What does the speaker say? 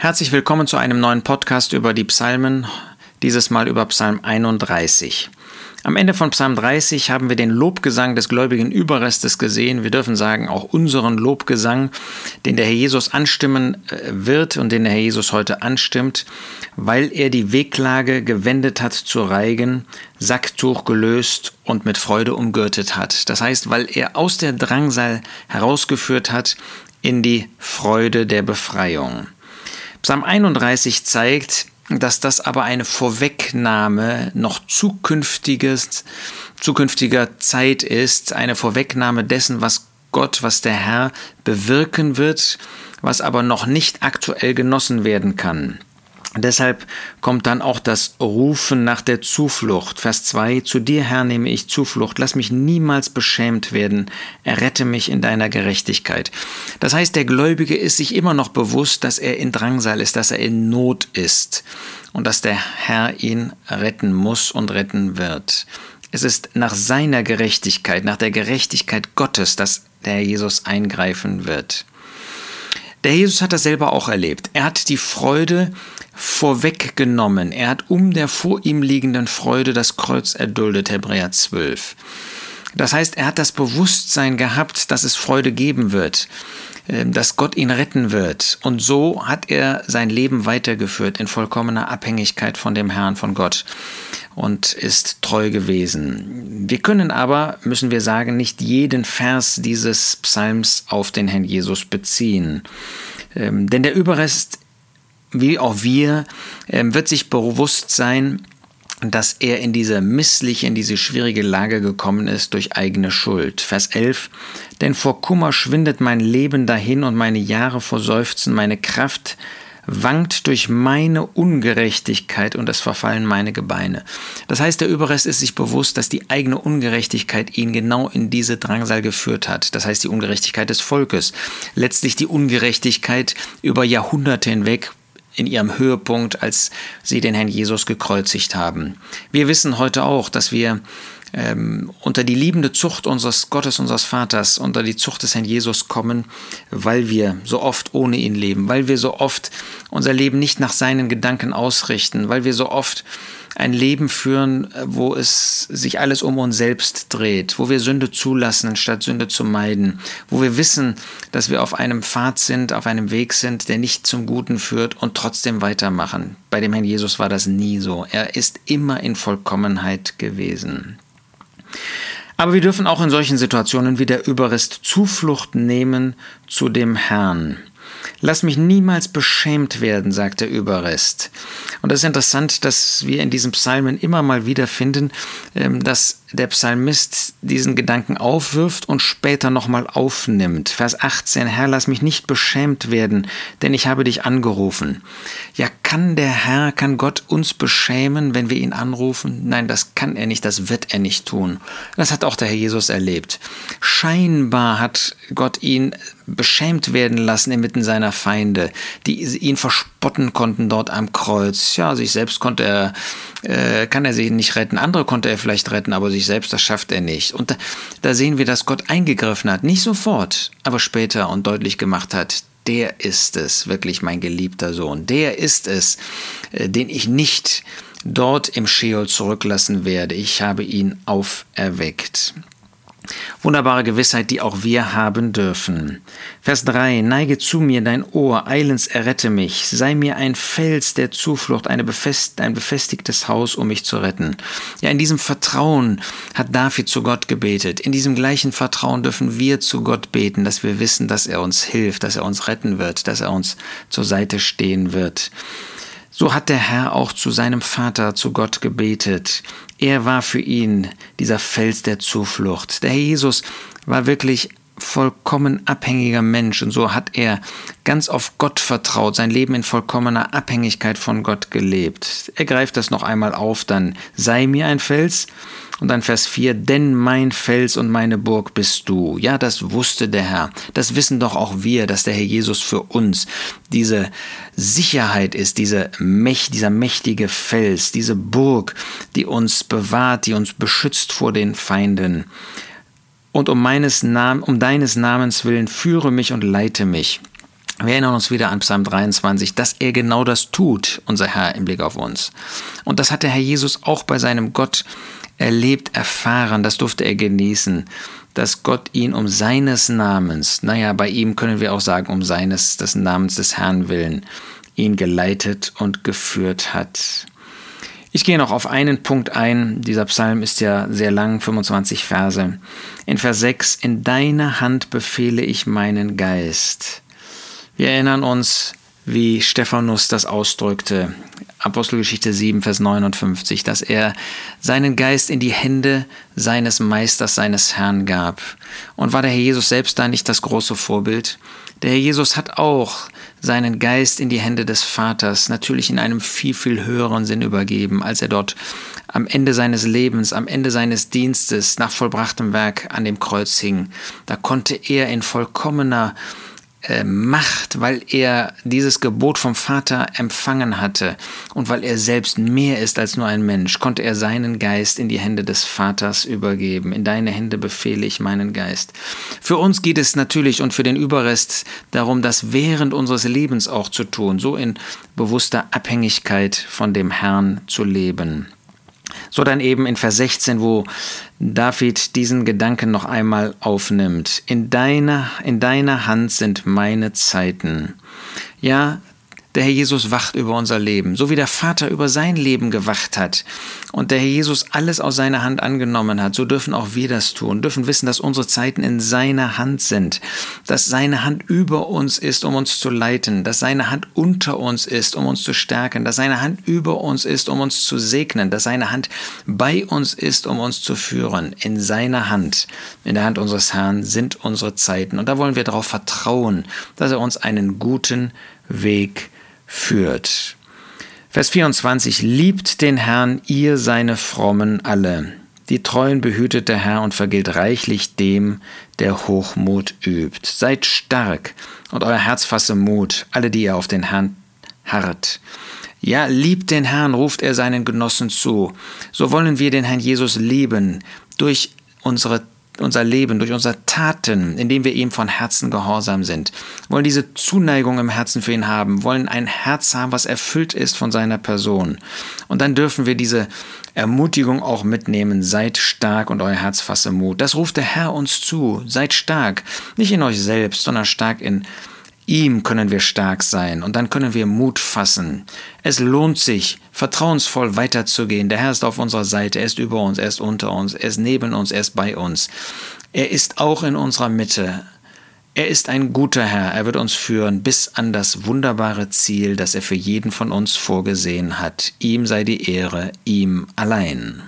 Herzlich willkommen zu einem neuen Podcast über die Psalmen, dieses Mal über Psalm 31. Am Ende von Psalm 30 haben wir den Lobgesang des gläubigen Überrestes gesehen. Wir dürfen sagen, auch unseren Lobgesang, den der Herr Jesus anstimmen äh, wird und den der Herr Jesus heute anstimmt, weil er die Wehklage gewendet hat zu Reigen, Sacktuch gelöst und mit Freude umgürtet hat. Das heißt, weil er aus der Drangsal herausgeführt hat in die Freude der Befreiung. Psalm 31 zeigt, dass das aber eine Vorwegnahme noch zukünftiges, zukünftiger Zeit ist, eine Vorwegnahme dessen, was Gott, was der Herr bewirken wird, was aber noch nicht aktuell genossen werden kann. Deshalb kommt dann auch das Rufen nach der Zuflucht. Vers 2, zu dir, Herr, nehme ich Zuflucht, lass mich niemals beschämt werden, errette mich in deiner Gerechtigkeit. Das heißt, der Gläubige ist sich immer noch bewusst, dass er in Drangsal ist, dass er in Not ist und dass der Herr ihn retten muss und retten wird. Es ist nach seiner Gerechtigkeit, nach der Gerechtigkeit Gottes, dass der Jesus eingreifen wird. Der Jesus hat das selber auch erlebt. Er hat die Freude vorweggenommen. Er hat um der vor ihm liegenden Freude das Kreuz erduldet, Hebräer 12. Das heißt, er hat das Bewusstsein gehabt, dass es Freude geben wird, dass Gott ihn retten wird. Und so hat er sein Leben weitergeführt in vollkommener Abhängigkeit von dem Herrn, von Gott und ist treu gewesen. Wir können aber, müssen wir sagen, nicht jeden Vers dieses Psalms auf den Herrn Jesus beziehen. Ähm, denn der Überrest wie auch wir, ähm, wird sich bewusst sein, dass er in diese missliche, in diese schwierige Lage gekommen ist durch eigene Schuld. Vers 11. Denn vor Kummer schwindet mein Leben dahin und meine Jahre vor Seufzen, meine Kraft wankt durch meine Ungerechtigkeit und es verfallen meine Gebeine. Das heißt, der Überrest ist sich bewusst, dass die eigene Ungerechtigkeit ihn genau in diese Drangsal geführt hat. Das heißt, die Ungerechtigkeit des Volkes. Letztlich die Ungerechtigkeit über Jahrhunderte hinweg in ihrem Höhepunkt, als sie den Herrn Jesus gekreuzigt haben. Wir wissen heute auch, dass wir ähm, unter die liebende Zucht unseres Gottes, unseres Vaters, unter die Zucht des Herrn Jesus kommen, weil wir so oft ohne ihn leben, weil wir so oft unser Leben nicht nach seinen Gedanken ausrichten, weil wir so oft ein Leben führen, wo es sich alles um uns selbst dreht, wo wir Sünde zulassen, statt Sünde zu meiden, wo wir wissen, dass wir auf einem Pfad sind, auf einem Weg sind, der nicht zum Guten führt und trotzdem weitermachen. Bei dem Herrn Jesus war das nie so. Er ist immer in Vollkommenheit gewesen. Aber wir dürfen auch in solchen Situationen wie der Überrest Zuflucht nehmen zu dem Herrn. Lass mich niemals beschämt werden, sagt der Überrest. Und es ist interessant, dass wir in diesen Psalmen immer mal wieder finden, ähm, dass der Psalmist diesen Gedanken aufwirft und später nochmal aufnimmt. Vers 18, Herr, lass mich nicht beschämt werden, denn ich habe dich angerufen. Ja, kann der Herr, kann Gott uns beschämen, wenn wir ihn anrufen? Nein, das kann er nicht, das wird er nicht tun. Das hat auch der Herr Jesus erlebt. Scheinbar hat Gott ihn beschämt werden lassen inmitten seiner Feinde, die ihn verspotten konnten dort am Kreuz. Ja, sich selbst konnte er, äh, kann er sich nicht retten, andere konnte er vielleicht retten, aber sich selbst, das schafft er nicht. Und da, da sehen wir, dass Gott eingegriffen hat, nicht sofort, aber später und deutlich gemacht hat, der ist es, wirklich mein geliebter Sohn, der ist es, äh, den ich nicht dort im Sheol zurücklassen werde. Ich habe ihn auferweckt. Wunderbare Gewissheit, die auch wir haben dürfen. Vers 3. Neige zu mir dein Ohr, eilends errette mich. Sei mir ein Fels der Zuflucht, befest, ein befestigtes Haus, um mich zu retten. Ja, in diesem Vertrauen hat David zu Gott gebetet. In diesem gleichen Vertrauen dürfen wir zu Gott beten, dass wir wissen, dass er uns hilft, dass er uns retten wird, dass er uns zur Seite stehen wird. So hat der Herr auch zu seinem Vater, zu Gott gebetet. Er war für ihn dieser Fels der Zuflucht. Der Herr Jesus war wirklich vollkommen abhängiger Mensch und so hat er ganz auf Gott vertraut, sein Leben in vollkommener Abhängigkeit von Gott gelebt. Er greift das noch einmal auf, dann sei mir ein Fels und dann Vers 4, denn mein Fels und meine Burg bist du. Ja, das wusste der Herr. Das wissen doch auch wir, dass der Herr Jesus für uns diese Sicherheit ist, diese Mächt, dieser mächtige Fels, diese Burg, die uns bewahrt, die uns beschützt vor den Feinden und um, meines Nam um deines Namens willen führe mich und leite mich. Wir erinnern uns wieder an Psalm 23, dass er genau das tut, unser Herr, im Blick auf uns. Und das hat der Herr Jesus auch bei seinem Gott erlebt, erfahren, das durfte er genießen, dass Gott ihn um seines Namens, naja, bei ihm können wir auch sagen, um seines, des Namens des Herrn willen, ihn geleitet und geführt hat. Ich gehe noch auf einen Punkt ein. Dieser Psalm ist ja sehr lang, 25 Verse. In Vers 6, in deine Hand befehle ich meinen Geist. Wir erinnern uns, wie Stephanus das ausdrückte. Apostelgeschichte 7, Vers 59, dass er seinen Geist in die Hände seines Meisters, seines Herrn gab. Und war der Herr Jesus selbst da nicht das große Vorbild? Der Herr Jesus hat auch seinen Geist in die Hände des Vaters, natürlich in einem viel, viel höheren Sinn übergeben, als er dort am Ende seines Lebens, am Ende seines Dienstes nach vollbrachtem Werk an dem Kreuz hing. Da konnte er in vollkommener Macht, weil er dieses Gebot vom Vater empfangen hatte und weil er selbst mehr ist als nur ein Mensch, konnte er seinen Geist in die Hände des Vaters übergeben. In deine Hände befehle ich meinen Geist. Für uns geht es natürlich und für den Überrest darum, das während unseres Lebens auch zu tun, so in bewusster Abhängigkeit von dem Herrn zu leben. So dann eben in Vers 16, wo David diesen Gedanken noch einmal aufnimmt. In deiner, in deiner Hand sind meine Zeiten. Ja, der Herr Jesus wacht über unser Leben, so wie der Vater über sein Leben gewacht hat und der Herr Jesus alles aus seiner Hand angenommen hat, so dürfen auch wir das tun, dürfen wissen, dass unsere Zeiten in seiner Hand sind, dass seine Hand über uns ist, um uns zu leiten, dass seine Hand unter uns ist, um uns zu stärken, dass seine Hand über uns ist, um uns zu segnen, dass seine Hand bei uns ist, um uns zu führen. In seiner Hand, in der Hand unseres Herrn sind unsere Zeiten und da wollen wir darauf vertrauen, dass er uns einen guten Weg führt. Vers 24, liebt den Herrn, ihr seine Frommen alle. Die Treuen behütet der Herr und vergilt reichlich dem, der Hochmut übt. Seid stark und euer Herz fasse Mut, alle, die ihr auf den Herrn harrt. Ja, liebt den Herrn, ruft er seinen Genossen zu. So wollen wir den Herrn Jesus lieben durch unsere unser Leben, durch unsere Taten, indem wir ihm von Herzen gehorsam sind, wollen diese Zuneigung im Herzen für ihn haben, wollen ein Herz haben, was erfüllt ist von seiner Person. Und dann dürfen wir diese Ermutigung auch mitnehmen, seid stark und euer Herz fasse Mut. Das ruft der Herr uns zu, seid stark, nicht in euch selbst, sondern stark in ihm können wir stark sein und dann können wir Mut fassen. Es lohnt sich, vertrauensvoll weiterzugehen. Der Herr ist auf unserer Seite, er ist über uns, er ist unter uns, er ist neben uns, er ist bei uns. Er ist auch in unserer Mitte. Er ist ein guter Herr, er wird uns führen bis an das wunderbare Ziel, das er für jeden von uns vorgesehen hat. Ihm sei die Ehre, ihm allein.